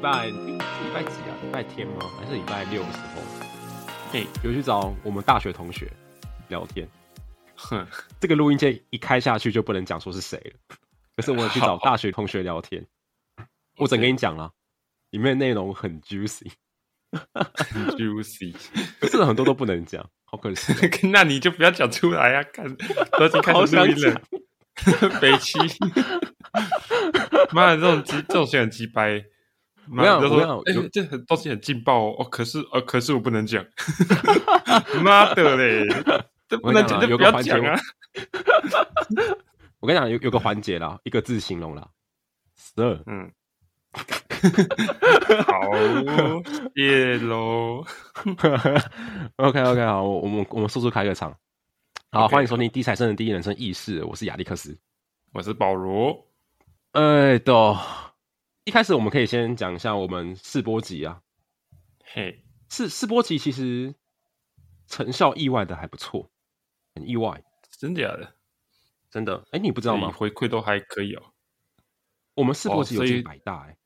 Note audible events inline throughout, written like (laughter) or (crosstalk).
拜是礼拜几啊？礼拜天吗？还是礼拜六的时候？嘿，有去找我们大学同学聊天。哼，这个录音键一开下去就不能讲说是谁了。可是我有去找大学同学聊天，我只能跟你讲了，里面内容很 juicy，很 juicy，可是很多都不能讲，好可惜。(laughs) 那你就不要讲出来呀、啊，看都已经开始录音了。(laughs) 北七，妈的，这种鸡，这种人很鸡掰。没有，没有，哎，这很东西很劲爆哦。可是，呃，可是我不能讲。(laughs) 妈的嘞，这不能讲就不要讲啊。(laughs) 我跟你讲，有有个环节啦，一个字形容啦，十二。嗯，(laughs) 好，耶喽。OK OK，好，我们我们速速开个场。好，okay. 欢迎收听《低材生的第一人生軼事》，我是亚历克斯，我是保罗。哎，都一开始我们可以先讲一下我们试播集啊。嘿，试试播集其实成效意外的还不错，很意外，真的假的？真的？哎，你不知道吗？回馈都还可以哦。我们试播集有进百大哎，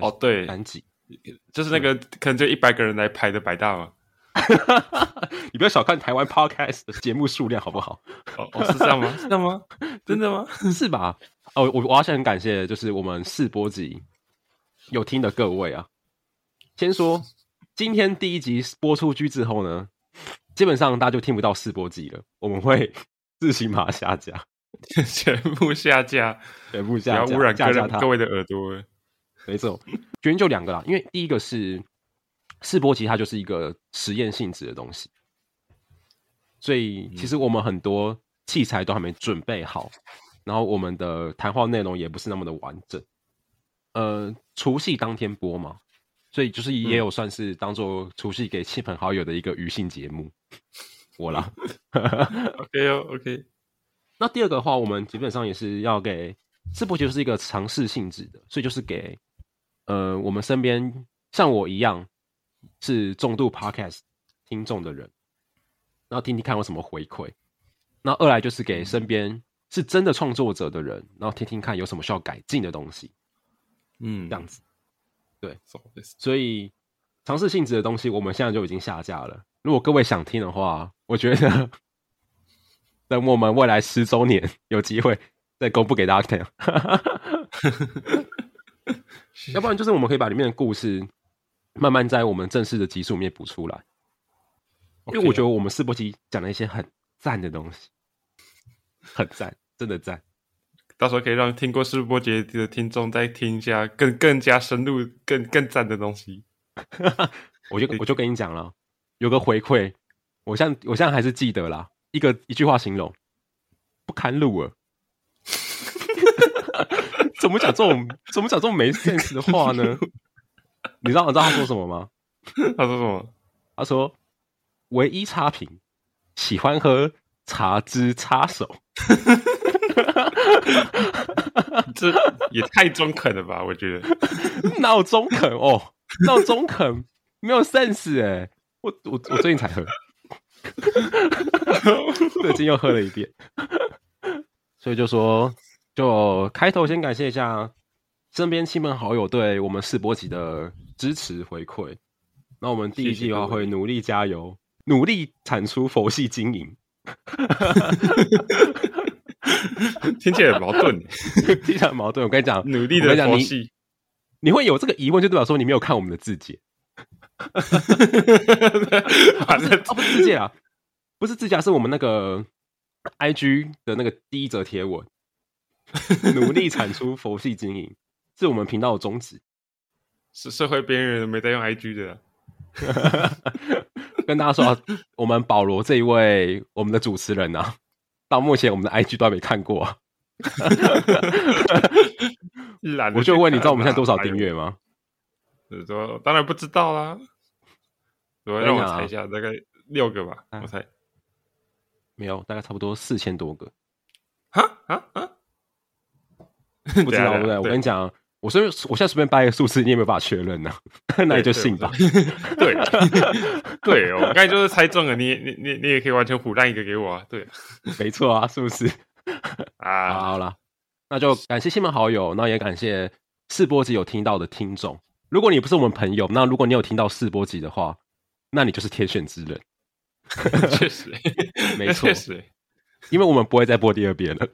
哦，哦对，单集就是那个可能就一百个人来排的百大嘛。(laughs) 你不要小看台湾 podcast 的节目数量，好不好？哦，哦，是这样吗？是这样吗？(laughs) 真的吗？是吧？哦，我我要先很感谢，就是我们试播集有听的各位啊。先说今天第一集播出去之后呢，基本上大家就听不到试播集了，我们会自行把它下架，全部下架，全部下架，不要污染各位的耳朵。没错，原因就两个啦，因为第一个是。试播集它就是一个实验性质的东西，所以其实我们很多器材都还没准备好，然后我们的谈话内容也不是那么的完整。呃，除夕当天播嘛，所以就是也有算是当做除夕给亲朋好友的一个余兴节目。我啦，(laughs) OK 哦，OK。那第二个的话，我们基本上也是要给试播集就是一个尝试性质的，所以就是给呃我们身边像我一样。是重度 podcast 听众的人，然后听听看有什么回馈。那二来就是给身边是真的创作者的人，然后听听看有什么需要改进的东西。嗯，这样子。对，所以尝试性质的东西，我们现在就已经下架了。如果各位想听的话，我觉得 (laughs) 等我们未来十周年有机会再公布给大家听。(laughs) 要不然就是我们可以把里面的故事。慢慢在我们正式的集数里面补出来.因为我觉得我们试播集讲了一些很赞的东西，很赞，真的赞。到时候可以让听过试播集的听众再听一下更更加深入、更更赞的东西。(laughs) 我就我就跟你讲了，有个回馈，我现在我现在还是记得啦，一个一句话形容，不堪入耳。(laughs) 怎么讲这种怎么讲这种没 sense 的话呢？你知道你知道他说什么吗？他说什么？他说唯一差评，喜欢喝茶汁擦手。(laughs) (laughs) 这也太中肯了吧？我觉得闹中肯哦，闹中肯没有 sense 哎！我我我最近才喝，(laughs) 最近又喝了一遍，所以就说，就开头先感谢一下身边亲朋好友对我们世博集的。支持回馈，那我们第一季的话会努力加油，努力产出佛系经营。(laughs) (laughs) 听起来很矛盾，(laughs) 听起来很矛盾。我跟你讲，努力的佛系你，你会有这个疑问，就代表说你没有看我们的字节。(laughs) 反正哦，不是字节啊，不是自介，是我们那个 IG 的那个第一则贴文。努力产出佛系经营，是我们频道的宗旨。是社会边缘人没在用 IG 的，跟大家说，我们保罗这一位我们的主持人啊，到目前我们的 IG 都还没看过、啊。(laughs) 我就问你知道我们现在多少订阅吗？是说当然不知道啦。我让我猜一下，大概六个吧，我猜。没有，大概差不多四千多个。哈啊啊！不知道对不对？我跟你讲。我随便，我现在随便掰一个数字，你也没有办法确认呢、啊。那你就信吧。对，对，我 (laughs) 刚才就是猜中了，你你你你也可以完全唬烂一个给我啊。对，没错啊，是不是？(laughs) 啊，好了，那就感谢亲朋好友，那也感谢试播集有听到的听众。如果你不是我们朋友，那如果你有听到试播集的话，那你就是天选之人。(laughs) 确实，没错，确实，因为我们不会再播第二遍了。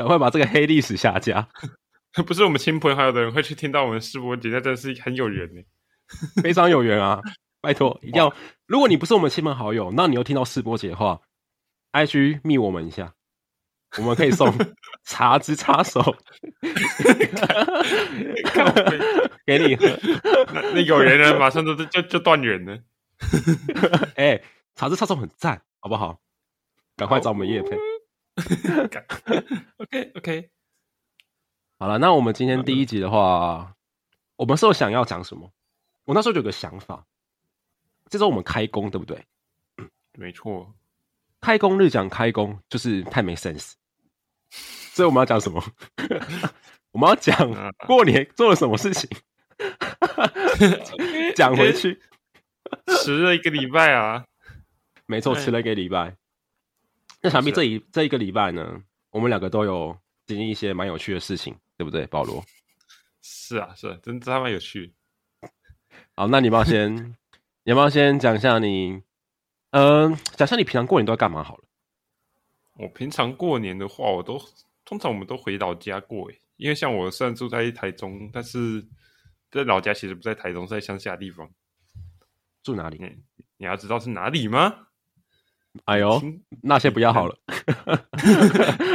赶快把这个黑历史下架。(laughs) 不是我们亲朋好友的人会去听到我们试播集，那真的是很有缘呢，(laughs) 非常有缘啊！拜托，(laughs) 一定要。如果你不是我们亲朋好友，那你又听到试播集的话，IG 密我们一下。我们可以送茶之插手给你喝。那那有缘人马上就就就断缘了。哎、欸，茶之插手很赞，好不好？赶快找我们叶配。(laughs) OK OK，好了，那我们今天第一集的话，我们是有想要讲什么？我那时候就有个想法，这周我们开工，对不对？没错，开工日讲开工就是太没 sense。所以我们要讲什么？(laughs) 我们要讲过年做了什么事情，(laughs) 讲回去。迟了一个礼拜啊，没错，迟了一个礼拜。那想必这一这一个礼拜呢，我们两个都有经历一些蛮有趣的事情，对不对，保罗？是啊，是啊，真的还蛮有趣。好，那你要先，(laughs) 你要不要先讲一下你，嗯、呃，讲一下你平常过年都在干嘛好了？我平常过年的话，我都通常我们都回老家过诶，因为像我虽然住在台中，但是在老家其实不在台中，是在乡下地方。住哪里？你你要知道是哪里吗？哎呦，那些不要好了。(laughs)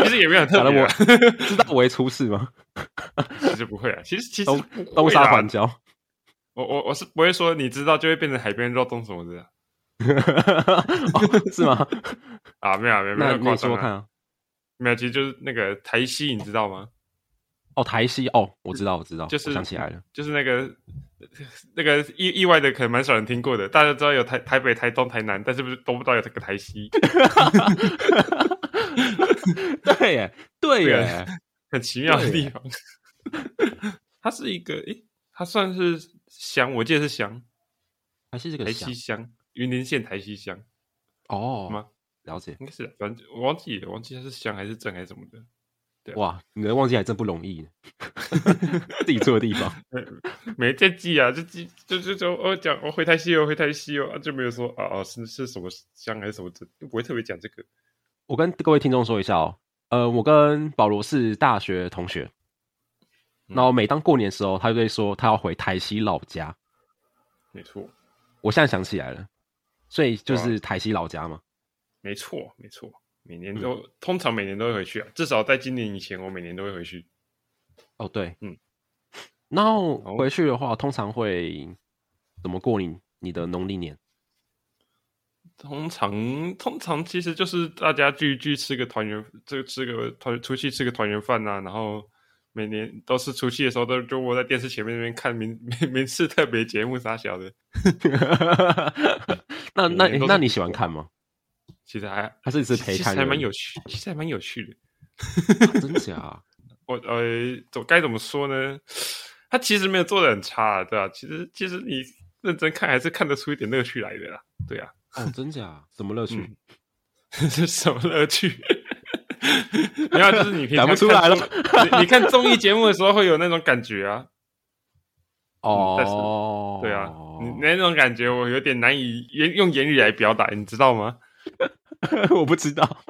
其实也没有特别、啊，(laughs) 我知道我会出事吗？(laughs) 其实不会啊，其实其实东沙环礁。我我我是不会说你知道就会变成海边肉粽什么的、啊。哦、是吗？啊，没有没有没有，那你说看啊，没有，其实就是那个台西，你知道吗？哦，台西哦，我知道，我知道，就是想起来了，就是那个那个意意外的，可能蛮少人听过的。大家知道有台台北、台东、台南，但是不是都不知道有这个台西？(laughs) 对耶，对耶，很奇妙的地方。它是一个，诶，它算是乡，我记得是乡，还是这个台西乡。云林县台西乡，哦，吗？了解，应该是，反正我忘记了，忘记它是乡还是镇还是什么的。对，哇，你能忘记还真不容易，(laughs) 自己住的地方，(laughs) 没在记啊，就记就就就我讲我回台西哦，回台西哦，就没有说啊啊是是什么乡还是什么镇，就不会特别讲这个。我跟各位听众说一下哦，呃，我跟保罗是大学同学，然后每当过年的时候，他就会说他要回台西老家。没错，我现在想起来了。所以就是台西老家嘛，没错没错，每年都、嗯、通常每年都会回去啊，至少在今年以前，我每年都会回去。哦，对，嗯，然后回去的话，通常会怎么过你你的农历年？通常通常其实就是大家聚一聚，吃个团圆，这个吃个团出去吃个团圆饭呐，然后。每年都是除夕的时候，都就窝在电视前面那边看民民民视特别节目啥小的。(laughs) 那那那你喜欢看吗？其实还还是一直陪看，还蛮有趣，其实还蛮有趣的。啊、真假？(laughs) 我呃，怎该怎么说呢？他其实没有做的很差，对吧、啊？其实其实你认真看，还是看得出一点乐趣来的啦。对啊。哦，真假？什么乐趣？这 (laughs) 是什么乐趣？(laughs) 没有，就是你平常讲不出来了。你你看综艺节目的时候会有那种感觉啊。哦、嗯，对啊，你那种感觉我有点难以言用言语来表达，你知道吗？(laughs) 我不知道。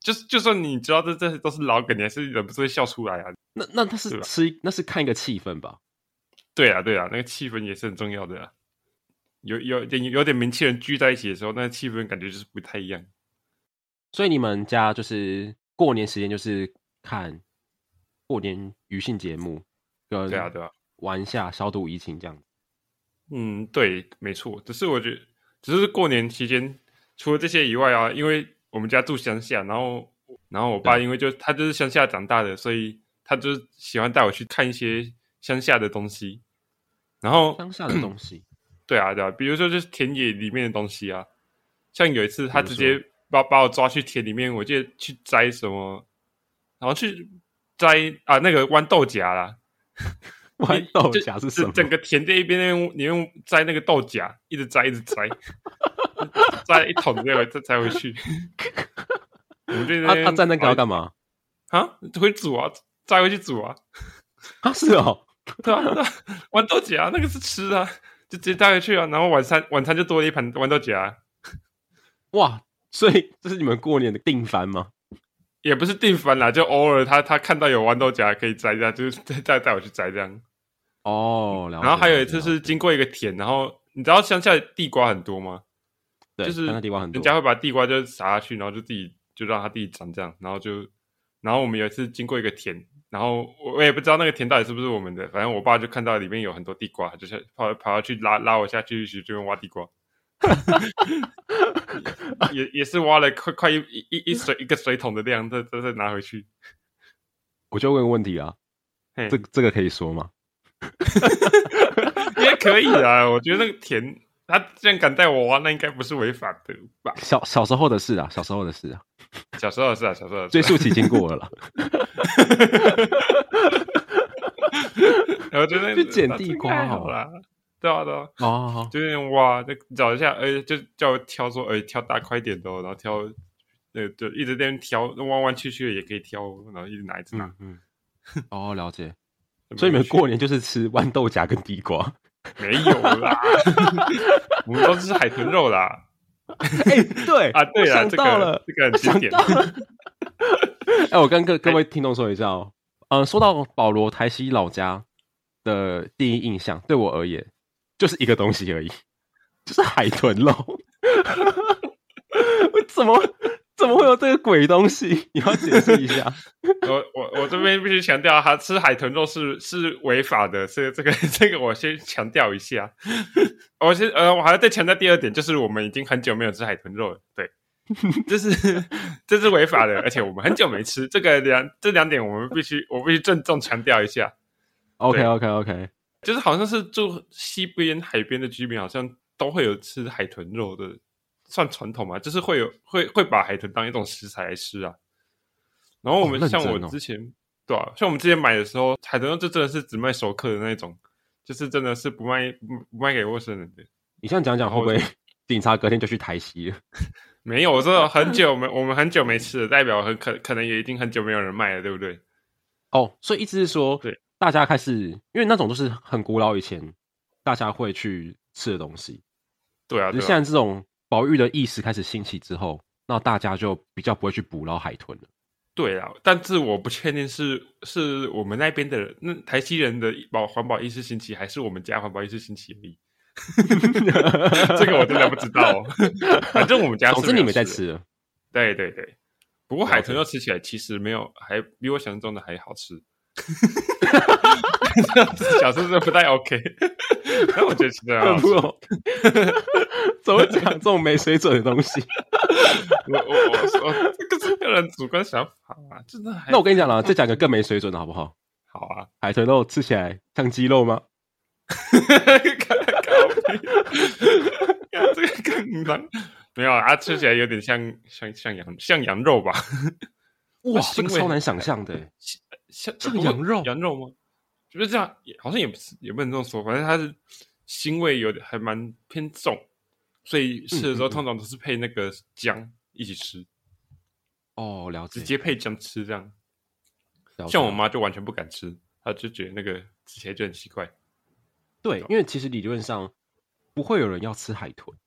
就是就算你知道这这些都是老梗，你还是忍不住会笑出来啊。那那他是吃，那是看一个气氛吧？对啊，对啊，那个气氛也是很重要的啊。有有点有点名气人聚在一起的时候，那个气氛感觉就是不太一样。所以你们家就是过年时间就是看过年余兴节目，跟对啊对啊，玩一下消毒疫情这样。嗯，对，没错。只是我觉得，只是过年期间除了这些以外啊，因为我们家住乡下，然后然后我爸因为就他就是乡下长大的，所以他就喜欢带我去看一些乡下的东西。然后乡下的东西，(clears throat) 对啊对啊，比如说就是田野里面的东西啊，像有一次他直接。把把我抓去田里面，我记得去摘什么，然后去摘啊那个豌豆荚啦，(laughs) 豌豆荚是什么？整个田这一边那边，你用摘那个豆荚，一直摘一直摘，摘一桶这个再摘回去。(laughs) 我们这边他他摘那个要干嘛？啊，会煮啊，摘回去煮啊。啊，是哦，对啊，对啊，豌豆荚那个是吃啊，就直接带回去啊，然后晚餐晚餐就多了一盘豌豆荚。哇，所以这是你们过年的定番吗？也不是定番啦，就偶尔他他看到有豌豆荚可以摘一下，就是 (laughs) 再再带我去摘这样。哦，然后还有一次是经过一个田，然后你知道乡下地瓜很多吗？对，就是地瓜很多，人家会把地瓜就撒下去，然后就自己就让它自己长这样，然后就，然后我们有一次经过一个田，然后我也不知道那个田到底是不是我们的，反正我爸就看到里面有很多地瓜，就是跑跑下去拉拉我下去，去就用挖地瓜，(laughs) 也也是挖了快快一一一水一个水桶的量，再再再拿回去。我就问个问题啊，这这个可以说吗？(laughs) 也可以啊，我觉得那个田。他既然敢带我玩，那应该不是违法的吧？小小时候的事啊，小时候的事啊，小时候的事啊，小时候的事。追溯期经过了啦。(laughs) 我觉得 (laughs) 去捡地瓜好了，对啊对啊。哦，就那种挖，就找一下，哎，就叫我挑说，哎，挑大块点的，然后挑，那就一直在那挑，弯弯曲曲的也可以挑，然后一直拿一直拿。嗯。哦，了解。(laughs) 所以你们过年就是吃豌豆荚跟地瓜。(laughs) 没有啦，(laughs) 我们都是海豚肉啦。哎、欸，对 (laughs) 啊，对啊，这个这个很经典。哎、欸，我跟各各位听众说一下哦，嗯、呃，说到保罗台西老家的第一印象，对我而言就是一个东西而已，就是海豚肉。我怎么？怎么会有这个鬼东西？(laughs) 你要解释一下。(laughs) 我我我这边必须强调，他吃海豚肉是是违法的，所以 (laughs) 这个这个我先强调一下。我先呃，我还要再强调第二点，就是我们已经很久没有吃海豚肉了。对，这是这是违法的，而且我们很久没吃。这个两这两点，我们必须我必须郑重强调一下。OK OK OK，就是好像是住西边海边的居民，好像都会有吃海豚肉的。算传统嘛，就是会有会会把海豚当一种食材来吃啊。然后我们像我之前、哦哦、对啊，像我们之前买的时候，海豚就真的是只卖熟客的那种，就是真的是不卖不不卖给陌生人的。你这样讲讲会不会警察隔天就去台西了？(laughs) 没有，我真的很 (laughs) 久没我们很久没吃了，代表很可可能也已经很久没有人卖了，对不对？哦，所以意思是说，对大家开始，因为那种都是很古老以前大家会去吃的东西。对啊，就现在这种。保育的意识开始兴起之后，那大家就比较不会去捕捞海豚了。对啊，但是我不确定是是我们那边的人，那台西人的保环保意识兴起，还是我们家环保意识兴起而已。(laughs) 这个我真的不知道哦。(laughs) 反正我们家是，总之你们在吃了。对对对，不过海豚肉吃起来其实没有，还比我想象中的还好吃。(laughs) 小时候不太 OK，但我觉得其实很不错。(laughs) 怎么会讲这种没水准的东西？(laughs) 我我我说这个是个人主观想法啊，真的。那我跟你讲了，再讲个更没水准的好不好？好啊，海豚肉吃起来像鸡肉吗？看这个更难，没有啊，它吃起来有点像像像羊像羊肉吧？哇，这个超难想象的，像像羊肉羊肉吗？就是这样，也好像也不是，也不能这么说。反正它是腥味有点还蛮偏重，所以吃的时候通常都是配那个姜一起吃。哦，了解。直接配姜吃这样。像我妈就完全不敢吃，她就觉得那个吃起来就很奇怪。对，因为其实理论上不会有人要吃海豚。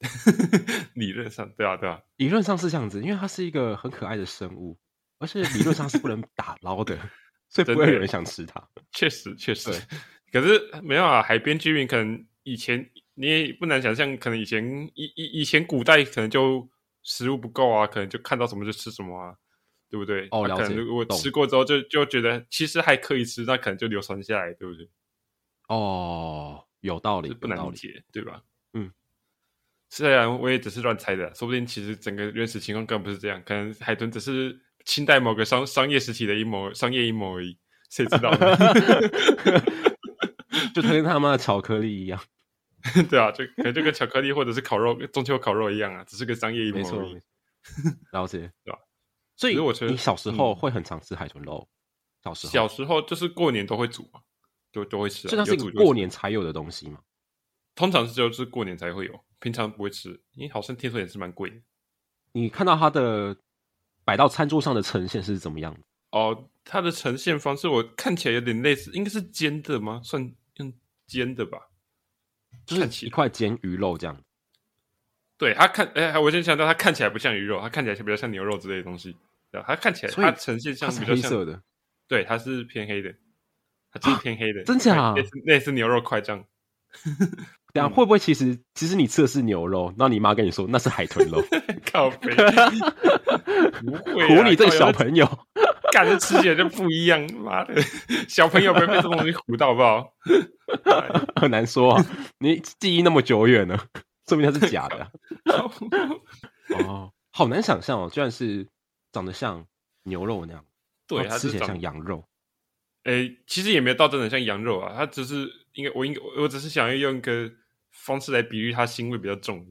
(laughs) 理论上，对啊，对啊，理论上是这样子，因为它是一个很可爱的生物，而且理论上是不能打捞的。所以不会有人想吃它。确实，确实。可是没有啊，海边居民可能以前你也不难想象，可能以前以以以前古代可能就食物不够啊，可能就看到什么就吃什么啊，对不对？哦，了解。可能如果吃过之后就就觉得其实还可以吃，那可能就流传下来，对不对？哦，有道理，不难理解，对吧？嗯。虽然我也只是乱猜的，说不定其实整个原始情况根本不是这样，可能海豚只是。清代某个商商业时期的阴谋，商业阴谋而已，谁知道呢？(laughs) 就跟他妈的巧克力一样，(laughs) 对啊，就可能就跟巧克力或者是烤肉，中秋烤肉一样啊，只是个商业阴谋而已。了解，(laughs) 对吧？所以我觉得你小时候会很常吃海豚肉，小时候小时候就是过年都会煮嘛，都都会吃，这是过年才有的东西嘛。通常是就是过年才会有，平常不会吃，因为好像听说也是蛮贵的。你看到它的。摆到餐桌上的呈现是怎么样的？哦，它的呈现方式，我看起来有点类似，应该是煎的吗？算用煎的吧，就是一块煎鱼肉这样。对，它看，哎、欸，我先想到，它看起来不像鱼肉，它看起来比较像牛肉之类的东西。对，它看起来，它呈现像比较像黑色的，对，它是偏黑的，它就是偏黑的，真假？类似类似牛肉块这样。等下会不会其实其实你吃的是牛肉，然后你妈跟你说那是海豚肉？(laughs) 靠北，(laughs) 不会唬你这小朋友，感觉吃起来就不一样。妈的，(laughs) 小朋友不要被这种东西唬到，好不好？很难说啊，你记忆那么久远了，说明它是假的、啊。哦，好难想象哦，居然是长得像牛肉那样，对，它吃起来像羊肉。诶、欸，其实也没有到真的像羊肉啊，它只是应该我应该我只是想要用一个。方式来比喻它腥味比较重。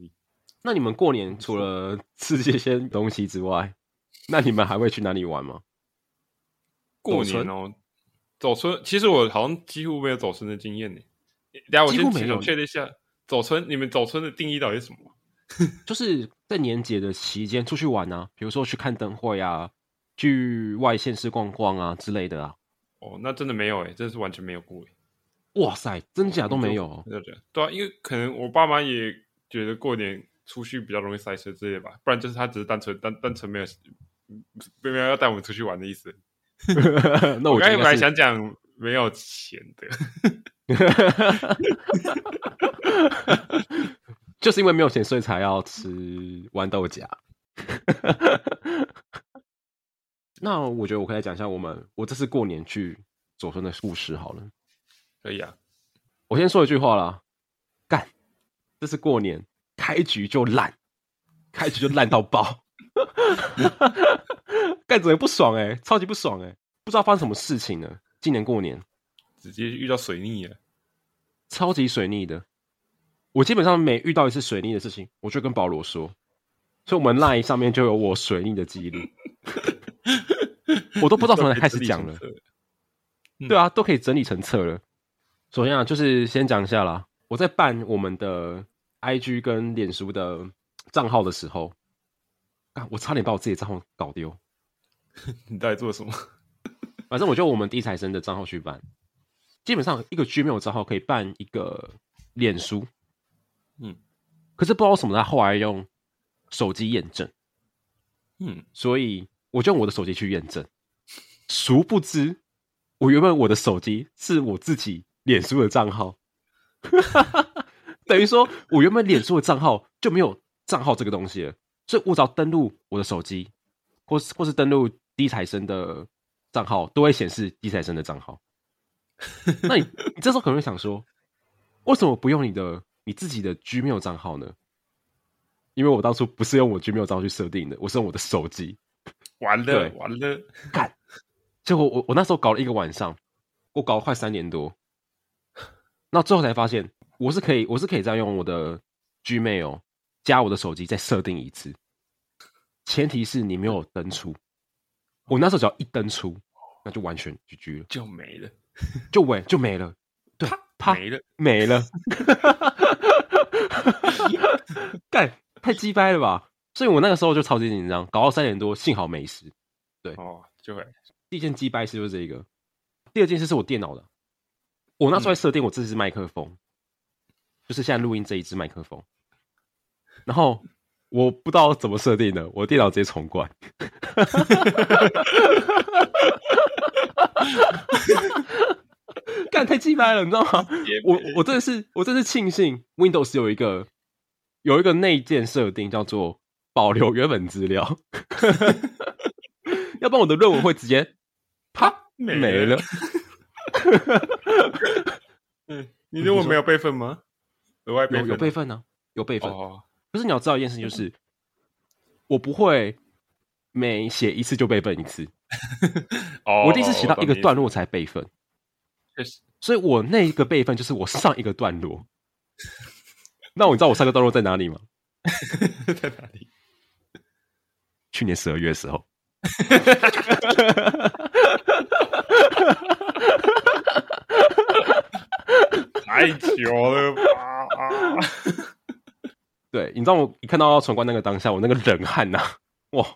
那你们过年除了吃这些 (laughs) 东西之外，那你们还会去哪里玩吗？过年哦，走村。其实我好像几乎没有走村的经验呢。等下我先确认一下，走村，你们走村的定义到底是什么？(laughs) 就是在年节的期间出去玩啊，比如说去看灯会啊，去外县市逛逛啊之类的啊。哦，那真的没有哎，真的是完全没有过哎。哇塞，真假都没有、哦，对啊，因为可能我爸妈也觉得过年出去比较容易塞车之类吧，不然就是他只是单纯单单纯没有没有要带我们出去玩的意思。(laughs) 那我刚才本来想讲没有钱的，(laughs) 就是因为没有钱，所以才要吃豌豆荚。(laughs) 那我觉得我可以来讲一下我们我这次过年去走春的故事好了。可以啊，我先说一句话啦，干，这是过年开局就烂，开局就烂到爆，(laughs) 干怎么不爽哎、欸，超级不爽哎、欸，不知道发生什么事情呢？今年过年。直接遇到水逆了，超级水逆的。我基本上每遇到一次水逆的事情，我就跟保罗说，所以我们 LINE 上面就有我水逆的记录，(laughs) 我都不知道从哪开始讲了，对啊，都可以整理成册了。首先啊，就是先讲一下啦。我在办我们的 IG 跟脸书的账号的时候，啊，我差点把我自己账号搞丢。(laughs) 你到底做什么？(laughs) 反正我就我们 D 财神的账号去办。基本上一个 Gmail 账号可以办一个脸书，嗯，可是不知道为什么他后来用手机验证，嗯，所以我就用我的手机去验证。殊不知，我原本我的手机是我自己。脸书的账号，等于说，我原本脸书的账号就没有账号这个东西了，所以我只要登录我的手机，或是或是登录低财生的账号，都会显示低财生的账号。那你你这时候可能会想说，为什么不用你的你自己的 Gmail 账号呢？因为我当初不是用我 Gmail 账号去设定的，我是用我的手机。完了完了，干！结果我我那时候搞了一个晚上，我搞了快三年多。那最后才发现，我是可以，我是可以再用我的 Gmail 加我的手机再设定一次，前提是你没有登出。我那时候只要一登出，那就完全 GG 了，就没了，(laughs) 就没就没了，对，啪没了没了，(laughs) 干太鸡掰了吧！所以我那个时候就超级紧张，搞到三点多，幸好没事。对哦，就会第一件鸡掰事就是这个，第二件事是我电脑的。我那时候设定我这支麦克风，嗯、就是现在录音这一支麦克风，然后我不知道怎么设定的，我电脑直接重灌，干太鸡掰了，你知道吗？我我真的是我真的是庆幸 Windows 有一个有一个内建设定叫做保留原本资料 (laughs) (laughs) 要不然我的论文会直接啪没了。(laughs) (laughs) 你认为没有备份吗？额外备份？有备份呢，有备份。可是你要知道一件事，就是我不会每写一次就备份一次。(laughs) 我第一次写到一个段落才备份。所以我那一个备份就是我上一个段落。(laughs) 那我知道我上个段落在哪里吗？在哪里？去年十二月的时候。太久了吧！(laughs) 对，你知道我一看到要重关那个当下，我那个冷汗呐、啊，(laughs) 哇，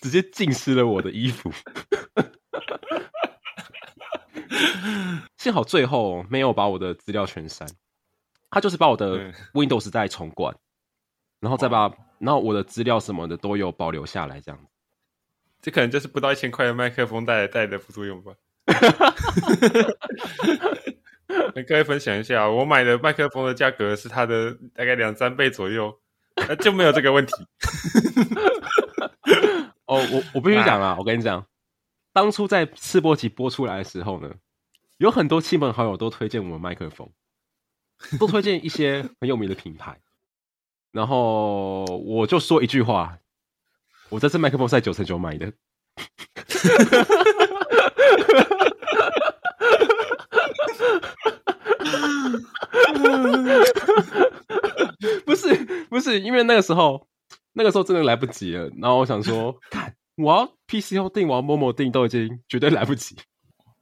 直接浸湿了我的衣服。幸好最后没有把我的资料全删，他就是把我的 Windows 再重灌，然后再把然后我的资料什么的都有保留下来，这样子。这可能就是不到一千块的麦克风带来带来的副作用吧。(laughs) (laughs) 跟各位分享一下，我买的麦克风的价格是它的大概两三倍左右，那就没有这个问题。(laughs) 哦，我我必须讲啊，我跟你讲，当初在试播集播出来的时候呢，有很多亲朋好友都推荐我们麦克风，都推荐一些很有名的品牌，然后我就说一句话，我这次麦克风是在九成九买的。(laughs) 不是不是，因为那个时候，那个时候真的来不及了。然后我想说，(laughs) 看我要 PC 后订，我要 Momo 订，都已经绝对来不及。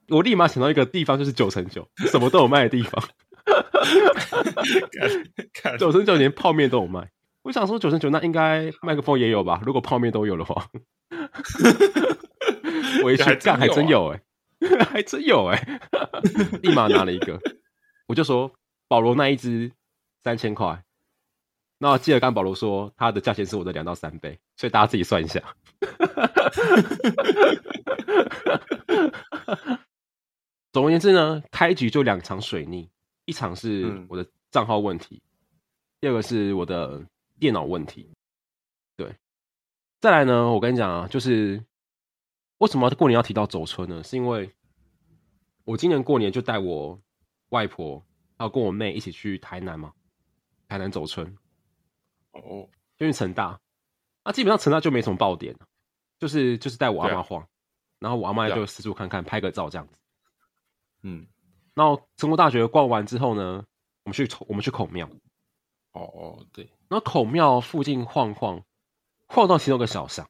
我立马想到一个地方，就是九成九，什么都有卖的地方。九成九连泡面都有卖。我想说九成九，那应该麦克风也有吧？如果泡面都有的话，(laughs) 我一去干，还真有哎、欸，(laughs) 还真有哎、欸，立马拿了一个。我就说保罗那一支三千块，那我记得刚保罗说他的价钱是我的两到三倍，所以大家自己算一下。(laughs) 总而言之呢，开局就两场水逆，一场是我的账号问题，第二个是我的电脑问题。对，再来呢，我跟你讲啊，就是为什么过年要提到走春呢？是因为我今年过年就带我。外婆还有跟我妹一起去台南嘛？台南走春哦，因为成大啊，基本上成大就没什么爆点，就是就是带我阿妈晃，啊、然后我阿妈就四处看看，拍个照这样子。嗯，然后成功大学逛完之后呢，我们去我们去孔庙。哦哦，对，然后孔庙附近晃晃，晃到其中一个小巷，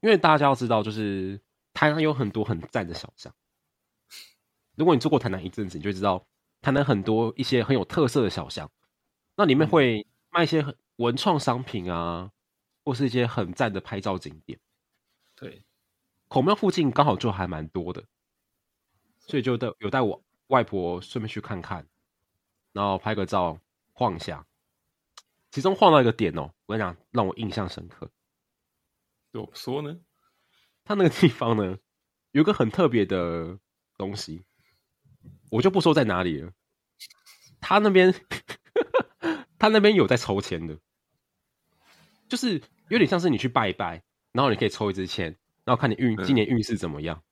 因为大家要知道，就是台南有很多很赞的小巷。如果你住过台南一阵子，你就知道台南很多一些很有特色的小巷，那里面会卖一些很文创商品啊，或是一些很赞的拍照景点。对，孔庙附近刚好就还蛮多的，所以就带有带我外婆顺便去看看，然后拍个照晃一下。其中晃到一个点哦，我跟你讲，让我印象深刻。怎么说呢？他那个地方呢，有个很特别的东西。我就不说在哪里了。他那边，(laughs) 他那边有在抽签的，就是有点像是你去拜一拜，然后你可以抽一支签，然后看你运今年运势怎么样，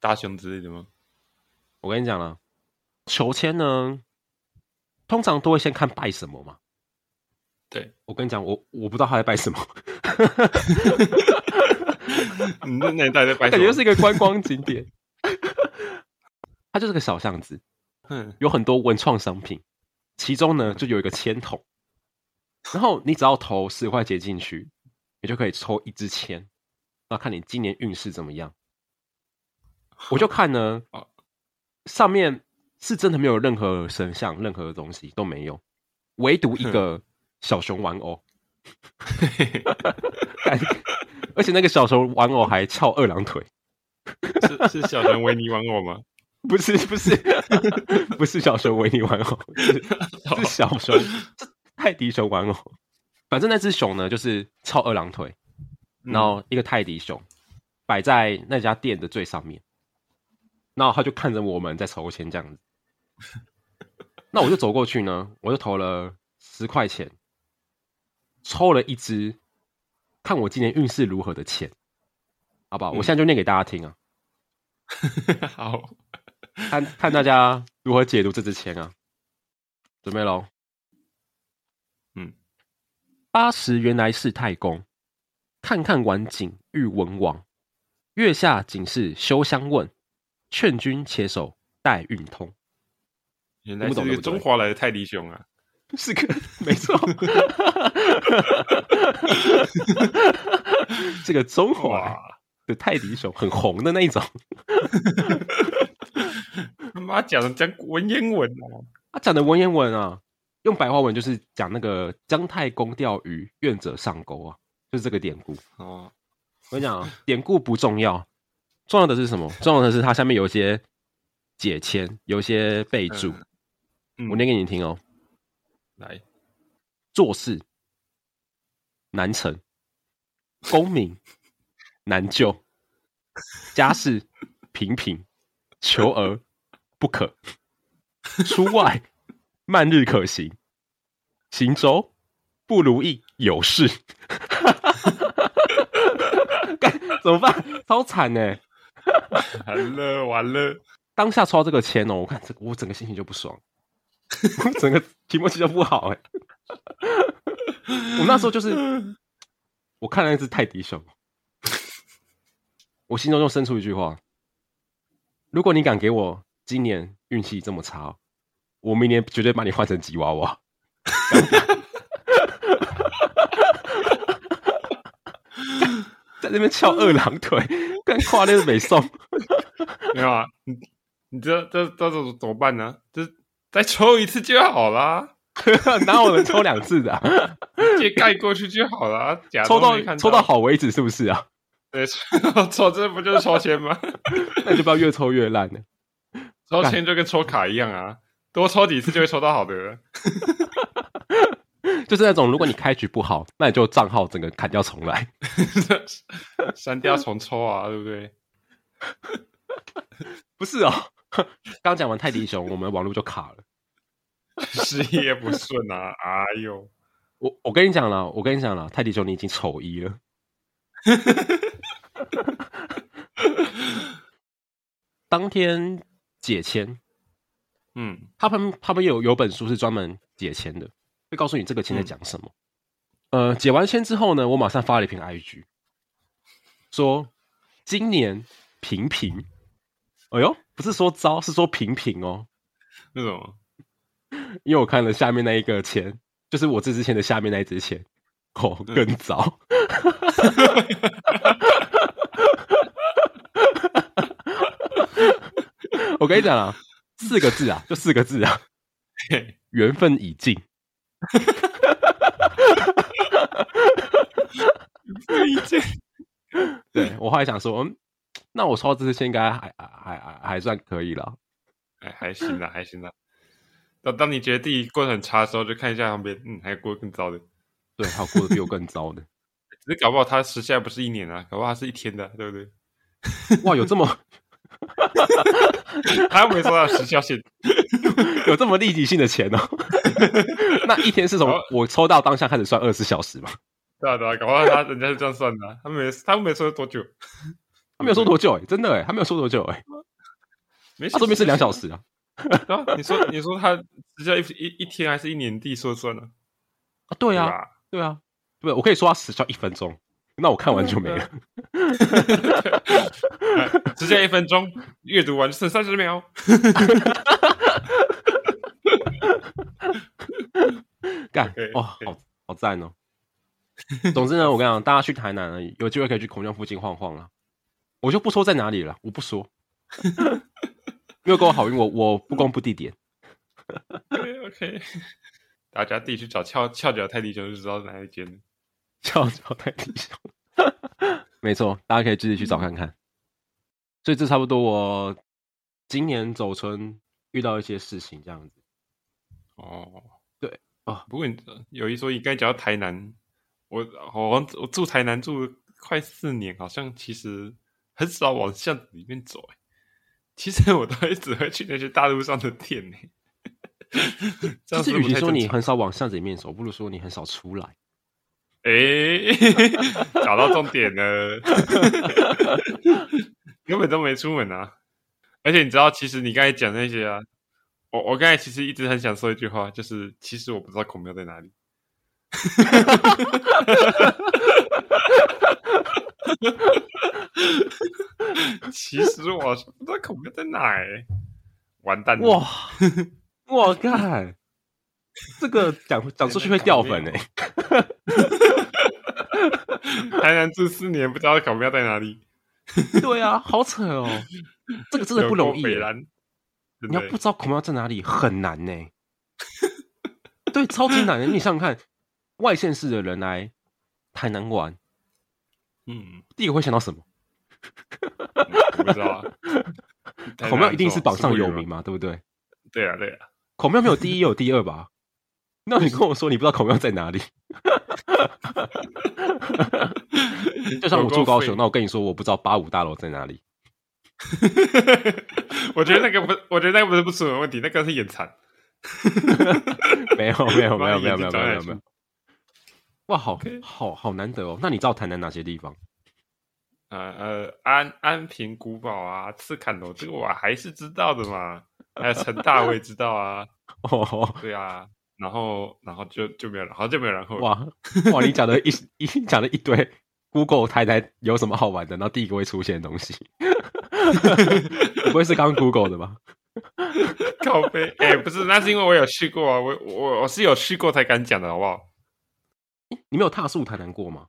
大凶之类的吗？我跟你讲了，求签呢，通常都会先看拜什么嘛。对，我跟你讲，我我不知道他在拜什么。(laughs) 你那年代在拜什么？(laughs) 感觉是一个观光景点。(laughs) 它就是个小巷子，嗯，有很多文创商品，其中呢就有一个签筒，然后你只要投十块钱进去，你就可以抽一支签，那看你今年运势怎么样。我就看呢，(laughs) 上面是真的没有任何神像，任何东西都没有，唯独一个小熊玩偶，而且那个小熊玩偶还翘二郎腿，(laughs) 是是小熊维尼玩偶吗？不是不是 (laughs) 不是小熊维尼玩偶，是，是小熊泰迪熊玩偶。反正那只熊呢，就是翘二郎腿，然后一个泰迪熊摆在那家店的最上面，然后他就看着我们在抽签这样子。(laughs) 那我就走过去呢，我就投了十块钱，抽了一支，看我今年运势如何的签，好不好？我现在就念给大家听啊。(laughs) 好。看看大家如何解读这支签啊！准备喽。嗯，八十原来是太公，看看晚景遇文王。月下仅是休相问，劝君且守待运通。原来是个中华来的泰迪熊啊！(laughs) 是个没错，(laughs) 这个中华的泰迪熊很红的那一种。(laughs) 他妈讲的讲文言文啊！他讲的文言文啊，用白话文就是讲那个姜太公钓鱼，愿者上钩啊，就是这个典故哦。我跟你讲啊，典故不重要，重要的是什么？重要的是它下面有一些解签有一些备注，我念给你听哦。来，做事难成，功名难就，家事平平，求而不可，出外慢日可行，行舟不如意有事。(laughs) (laughs) 怎么办？超惨呢！(laughs) 完了完了！当下抽到这个签哦，我看这个，我整个心情就不爽，整个题目气就不好哎。我那时候就是，我看了那只泰迪熊，我心中就生出一句话：如果你敢给我今年运气这么差，我明年绝对把你换成吉娃娃。在那边翘二郎腿，(laughs) 跟跨那个美颂，(laughs) 没有啊？你你这这这怎怎么办呢？就是再抽一次就好啦。(laughs) 哪有人抽两次的？啊？直接盖过去就好了。抽到抽到好为止，是不是啊？对，抽这不就是抽签吗？那就不要越抽越烂了。抽签就跟抽卡一样啊，多抽几次就会抽到好的。就是那种，如果你开局不好，那你就账号整个砍掉重来，(laughs) 删掉重抽啊，对不对？(laughs) 不是哦，(laughs) 刚讲完泰迪熊，我们网络就卡了，事业不顺啊！哎呦，我我跟你讲了，我跟你讲了，泰迪熊你已经丑一了。当天解签，嗯，他们他们有有本书是专门解签的。会告诉你这个签在讲什么。嗯、呃，解完签之后呢，我马上发了一篇 IG，说今年平平。哎呦，不是说糟，是说平平哦。为什么？因为我看了下面那一个签，就是我这支签的下面那一支签，哦，更糟。(laughs) 我跟你讲啊，四个字啊，就四个字啊，缘分已尽。哈哈哈哈哈！哈，理解。对，我后来想说，嗯，那我抽这支签应该还还还还算可以了，还还行啦，还行啦。当当你觉得自己过得很差的时候，就看一下旁边，嗯，还有过得更糟的。对，还有过得比我更糟的。(laughs) 只是搞不好他时下不是一年啊，搞不好他是一天的，对不对？哇，有这么？(laughs) 他又没说到时效性，(laughs) 有这么立即性的钱哦？(laughs) 那一天是从我抽到当下开始算二十小时吗？对啊对啊，搞不好他人家是这样算的，啊，他没他没说多久，他没有说多久哎，欸，真的哎，欸，他没有说多久哎，欸，没他说明是两小时啊。啊，你说你说他时效一一一天还是一年地说算了啊？对啊对啊，对，我可以说他时效一分钟。那我看完就没了，(laughs) 直接一分钟阅读完剩三十秒，干哇，好好赞哦！总之呢，我跟你讲，大家去台南了，有机会可以去孔庙附近晃晃啊。我就不说在哪里了，我不说，没有给我好运，我我不公布地点。(laughs) OK OK，大家自己去找翘翘脚泰迪熊就知道是哪一间。翘脚泰迪熊，(laughs) 没错，大家可以自己去找看看。所以这差不多，我今年走春遇到一些事情这样子。哦，对哦，不过你有一说一，刚才讲到台南，我我我住台南住快四年，好像其实很少往巷子里面走。其实我都会只会去那些大路上的店呢。其实，与其说你很少往巷子里面走，不如说你很少出来。哎、欸，找到重点了，(laughs) 根本都没出门啊！而且你知道，其实你刚才讲那些啊，我我刚才其实一直很想说一句话，就是其实我不知道孔庙在哪里。其实我是不知道孔庙在哪儿，完蛋了！哇，(laughs) 我靠！这个讲讲出去会掉粉哎！(laughs) 台南住四年，不知道孔庙在哪里。对啊，好扯哦！这个真的不容易。你要不知道孔庙在哪里很难呢。(laughs) 对，超级难的。你想想看，外县市的人来台南玩，嗯，第一个会想到什么？我不知道啊。(laughs) 孔庙一定是榜上有名嘛，对不对？对啊，对啊，孔庙没有第一也有第二吧？那你跟我说你不知道孔庙在哪里？(laughs) 就像我住高雄，那我跟你说我不知道八五大楼在哪里。(laughs) 我觉得那个不，我觉得那个不是不出门问题，那个是眼馋。(laughs) 没有没有没有没有没有没有没有。哇，好好好难得哦！那你知道台南哪些地方？呃呃，安安平古堡啊，赤坎楼，这个我还是知道的嘛。还有成大，我也知道啊。哦，对啊，然后然后就就没有了，好像就没有然后了。哇哇，你讲的一 (laughs) 一讲了一堆 Google 台台有什么好玩的，然后第一个会出现的东西，(laughs) 不会是刚 Google 的吧？(laughs) 靠背，哎、欸，不是，那是因为我有去过啊，我我我是有去过才敢讲的，好不好？你没有踏宿台南过吗？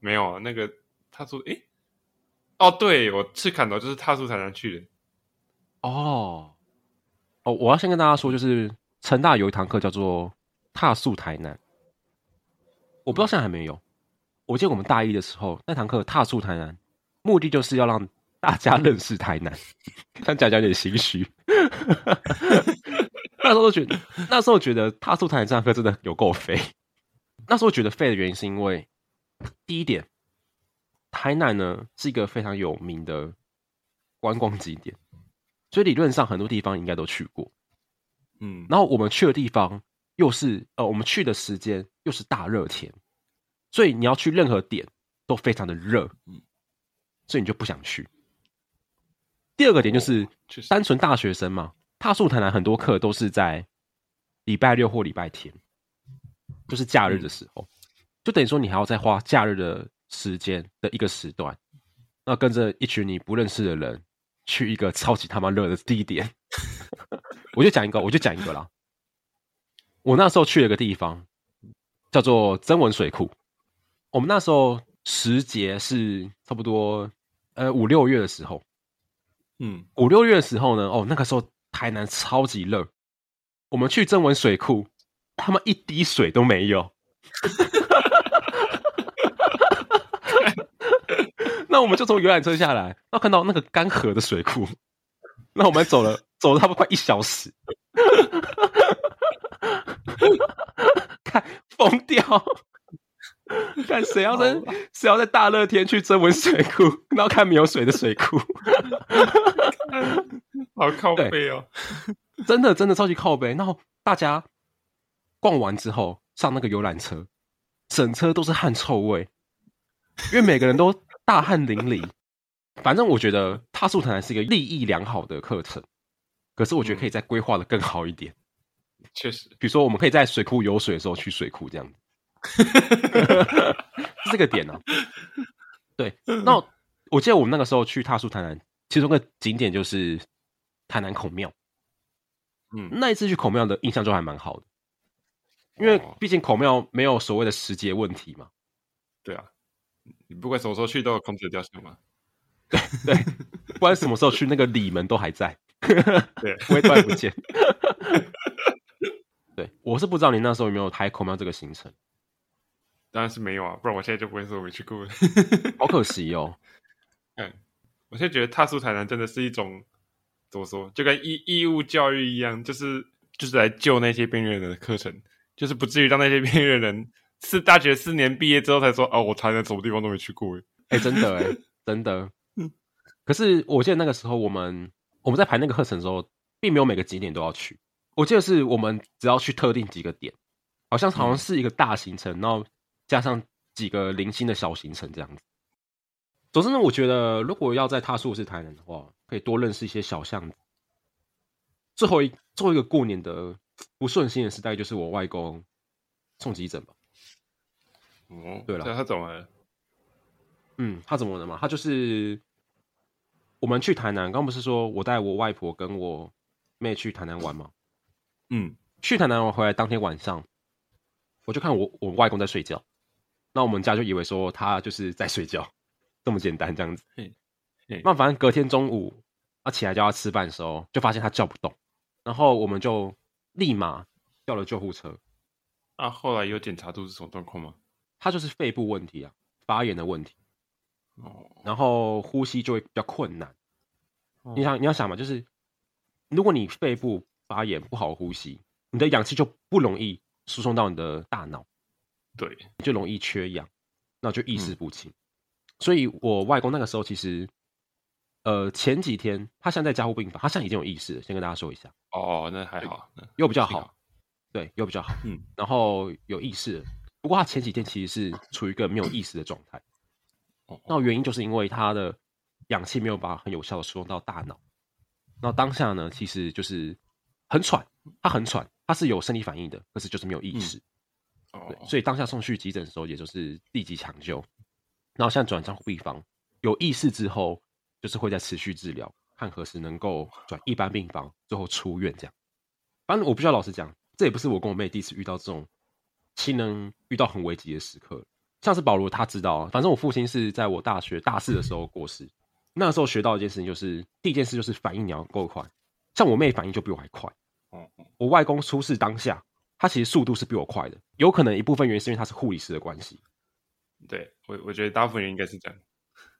没有啊，那个踏宿，哎、欸，哦，对，我赤崁楼就是踏宿台南去的。哦，哦，我要先跟大家说，就是成大有一堂课叫做踏素台南，我不知道现在还没有。我记得我们大一的时候那堂课踏素台南，目的就是要让大家认识台南，(laughs) 但讲讲有点心虚。(laughs) 那时候觉得，那时候觉得踏素台南这堂课真的有够废。那时候觉得废的原因是因为，第一点，台南呢是一个非常有名的观光景点，所以理论上很多地方应该都去过。嗯，然后我们去的地方又是呃，我们去的时间又是大热天，所以你要去任何点都非常的热，嗯，所以你就不想去。第二个点就是单纯大学生嘛，踏素台南很多课都是在礼拜六或礼拜天。就是假日的时候，就等于说你还要再花假日的时间的一个时段，那跟着一群你不认识的人去一个超级他妈热的地点，我就讲一个，我就讲一个啦。我那时候去了一个地方，叫做曾文水库。我们那时候时节是差不多呃五六月的时候，嗯，五六月的时候呢，哦，那个时候台南超级热，我们去曾文水库。他们一滴水都没有，(laughs) 那我们就从游览车下来，然后看到那个干涸的水库，那我们走了走了差不多快一小时，看疯掉，看谁要在谁要在大热天去征文水库，然后看没有水的水库，(laughs) 好靠背哦，真的真的超级靠背，然后大家。逛完之后上那个游览车，整车都是汗臭味，因为每个人都大汗淋漓。反正我觉得踏宿台南是一个利益良好的课程，可是我觉得可以再规划的更好一点。确实，比如说我们可以在水库有水的时候去水库这样子，(laughs) 是这个点呢、啊。对，那我记得我们那个时候去踏宿台南，其中一个景点就是台南孔庙。嗯，那一次去孔庙的印象就还蛮好的。因为毕竟孔庙没有所谓的时节问题嘛，对啊，你不管什么时候去都有孔子雕像嘛，对 (laughs) 对，不管什么时候去，那个里门都还在，对，(laughs) 不会突然不见。(laughs) 对，我是不知道你那时候有没有拍孔庙这个行程，当然是没有啊，不然我现在就不会说我没去过了，好可惜哦。嗯，我现在觉得踏出台南真的是一种怎么说，就跟义义务教育一样，就是就是来救那些边缘人的课程。就是不至于让那些边缘人是大学四年毕业之后才说哦，我台南什么地方都没去过哎，哎，真的哎，真的。可是我记得那个时候我们我们在排那个课程的时候，并没有每个景点都要去。我记得是我们只要去特定几个点，好像好像是一个大行程，然后加上几个零星的小行程这样子。总之呢，我觉得如果要在踏宿是台南的话，可以多认识一些小巷子。最后一最后一个过年的。不顺心的时代就是我外公送急诊吧。哦，对了，他怎么了？嗯，他怎么了嘛？他就是我们去台南，刚刚不是说我带我外婆跟我妹去台南玩吗？嗯，去台南玩回来当天晚上，我就看我我外公在睡觉，那我们家就以为说他就是在睡觉，这么简单这样子。那反正隔天中午他起来叫他吃饭的时候，就发现他叫不动，然后我们就。立马叫了救护车。啊，后来有检查出是什么状况吗？他就是肺部问题啊，发炎的问题。哦。然后呼吸就会比较困难。你想你要想嘛，就是如果你肺部发炎不好呼吸，你的氧气就不容易输送到你的大脑，对，就容易缺氧，那就意识不清。嗯、所以我外公那个时候其实，呃，前几天他现在在加护病房，他现在已经有意识了，先跟大家说一下。哦，那还好，又比较好，对，又比较好，嗯，然后有意识了。不过他前几天其实是处于一个没有意识的状态，那原因就是因为他的氧气没有办法很有效的输送到大脑。那当下呢，其实就是很喘，他很喘，他是有生理反应的，可是就是没有意识。对，所以当下送去急诊的时候，也就是立即抢救。然后现在转加护病房，有意识之后，就是会在持续治疗，看何时能够转一般病房，最后出院这样。反正我不需要老实讲，这也不是我跟我妹第一次遇到这种。亲人遇到很危急的时刻，像是保罗，他知道，反正我父亲是在我大学大四的时候过世。那时候学到一件事情，就是第一件事就是反应你要够快。像我妹反应就比我还快。我外公出事当下，他其实速度是比我快的，有可能一部分原因是因为他是护理师的关系。对我，我觉得大部分人应该是这样。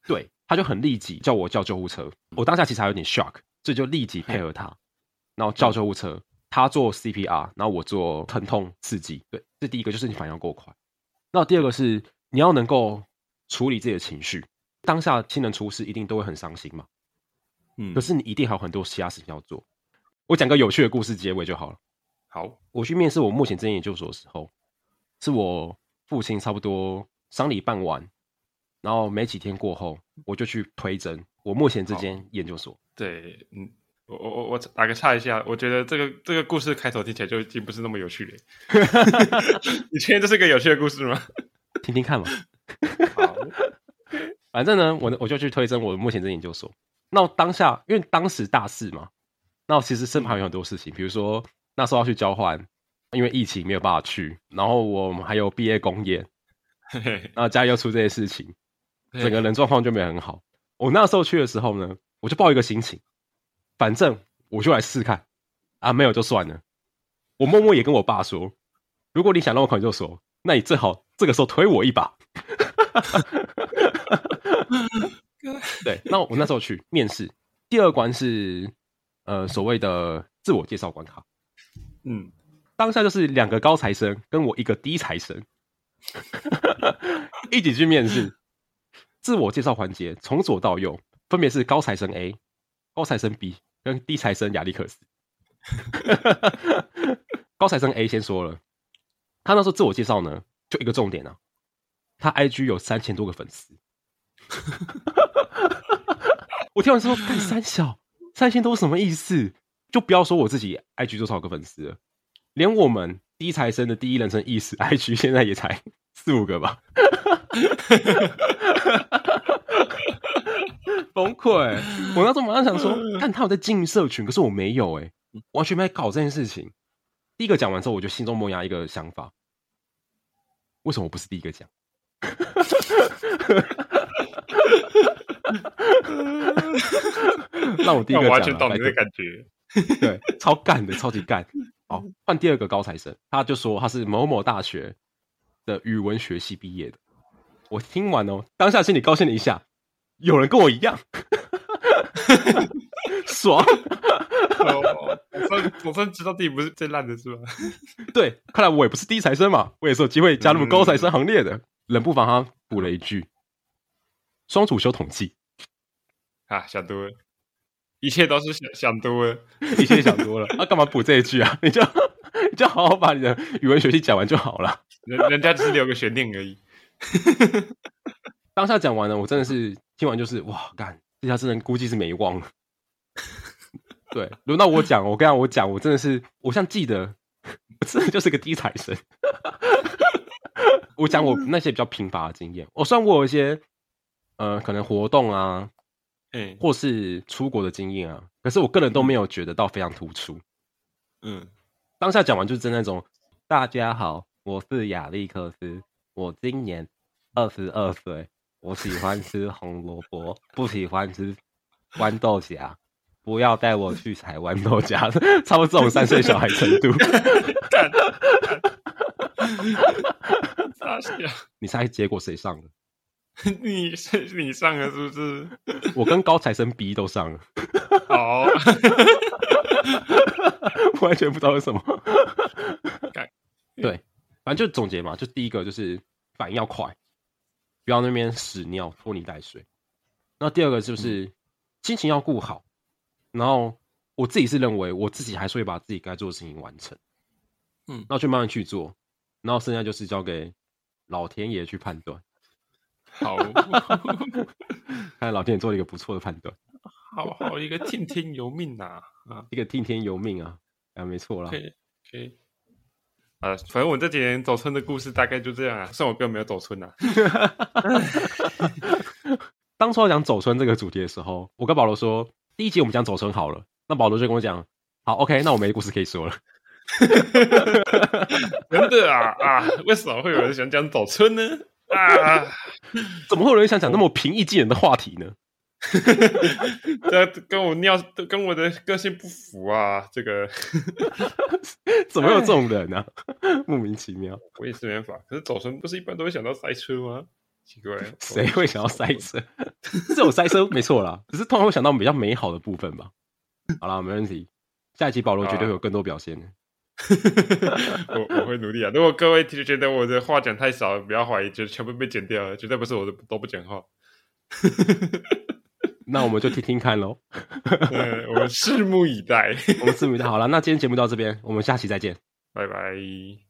对，他就很立即叫我叫救护车。我当下其实还有点 shock，所以就立即配合他，然后叫救护车。他做 CPR，然后我做疼痛刺激。对，这第一个就是你反应要够快。那第二个是你要能够处理自己的情绪。当下亲人出事，一定都会很伤心嘛。嗯，可是你一定还有很多其他事情要做。我讲个有趣的故事结尾就好了。好，我去面试我目前这间研究所的时候，是我父亲差不多丧礼办完，然后没几天过后，我就去推甄我目前这间研究所。对，嗯。我我我我打个岔一下，我觉得这个这个故事开头听起来就已经不是那么有趣了。(laughs) 你确定这是个有趣的故事吗？(laughs) 听听看嘛。(laughs) 好，反正呢，我我就去推甄我目前这研究所。那我当下因为当时大四嘛，那我其实身旁有很多事情，比如说那时候要去交换，因为疫情没有办法去，然后我们还有毕业公演，然后家里又出这些事情，整个人状况就没很好。我那时候去的时候呢，我就抱一个心情。反正我就来试试看，啊，没有就算了。我默默也跟我爸说，如果你想让我考研究所，那你最好这个时候推我一把。对，那我那时候去面试，第二关是呃所谓的自我介绍关卡。嗯，当下就是两个高材生跟我一个低材生一起去面试。自我介绍环节从左到右分别是高材生 A、高材生 B。跟低材生亚历克斯，高材生 A 先说了，他那时候自我介绍呢，就一个重点啊，他 IG 有三千多个粉丝。(laughs) 我听完之后，干三小三千多什么意思？就不要说我自己 IG 多少个粉丝了，连我们低材生的第一人称意识 IG 现在也才四五个吧。(laughs) (laughs) 崩溃！我那时候马上想说，(laughs) 看他有在经营社群，可是我没有哎，完全没在搞这件事情。第一个讲完之后，我就心中萌芽一个想法：为什么我不是第一个讲？(laughs) 让我第一个讲，完全懂你的感觉。对，超干的，超级干。好，换第二个高材生，他就说他是某某大学的语文学系毕业的。我听完哦，当下心里高兴了一下。有人跟我一样，(laughs) 爽！我算我算知道自己不是最烂的是吧？(laughs) 对，看来我也不是低材生嘛，我也是有机会加入高材生行列的。冷不防他补了一句：“双主修统计。”啊，想多了，一切都是想想多了，一切想多了。他、啊、干嘛补这一句啊？(laughs) 你就你就好好把你的语文学习讲完就好了。人人家只是留个悬念而已。当下讲完了，我真的是听完就是哇，干，这下真的估计是没忘了。(laughs) 对，轮到我讲，我跟我讲，我真的是，我像记得，我真的就是个低材生。(laughs) 我讲我那些比较贫乏的经验，我虽然我有一些呃，可能活动啊，嗯，或是出国的经验啊，可是我个人都没有觉得到非常突出。嗯，当下讲完就是真那种，大家好，我是亚历克斯，我今年二十二岁。我喜欢吃红萝卜，不喜欢吃豌豆荚。不要带我去采豌豆荚，(laughs) 差不多这种三岁小孩程度。(laughs) 你猜结果谁上了？(laughs) 你是你上了是不是？我跟高材生 B 都上了。好，完全不知道为什么。对，反正就总结嘛，就第一个就是反应要快，不要那边屎尿拖泥带水。那第二个就是心情要顾好，然后我自己是认为我自己还是会把自己该做的事情完成。嗯，那去慢慢去做，然后剩下就是交给老天爷去判断。好，(laughs) 看老天爷做了一个不错的判断。好好，一个听天由命呐，啊，一个听天由命啊，啊，没错啦。可以，可以。啊，反正我这几年走村的故事大概就这样啊，算我哥没有走春呐。(laughs) 当初要讲走村这个主题的时候，我跟保罗说，第一集我们讲走村好了。那保罗就跟我讲，好，OK，那我没故事可以说了。(laughs) 真的啊啊！为什么会有人想讲走村呢？啊，怎么会有人想讲那么平易近人的话题呢？(laughs) 这跟我尿跟我的个性不符啊！这个 (laughs) 怎么有这种人呢、啊？(laughs) 莫名其妙，我也是没办法。可是早晨不是一般都会想到塞车吗？奇怪，谁会想到塞车？这种塞车没错啦，只是通常会想到比较美好的部分吧。好啦，没问题。下一期保罗绝对会有更多表现的。我我会努力啊！如果各位觉得我的话讲太少，不要怀疑，就全部被剪掉了，绝对不是我的都不讲话。那我们就听听看喽。(laughs) 嗯，我们拭目以待。我们拭目以待。好了，那今天节目到这边，我们下期再见，拜拜。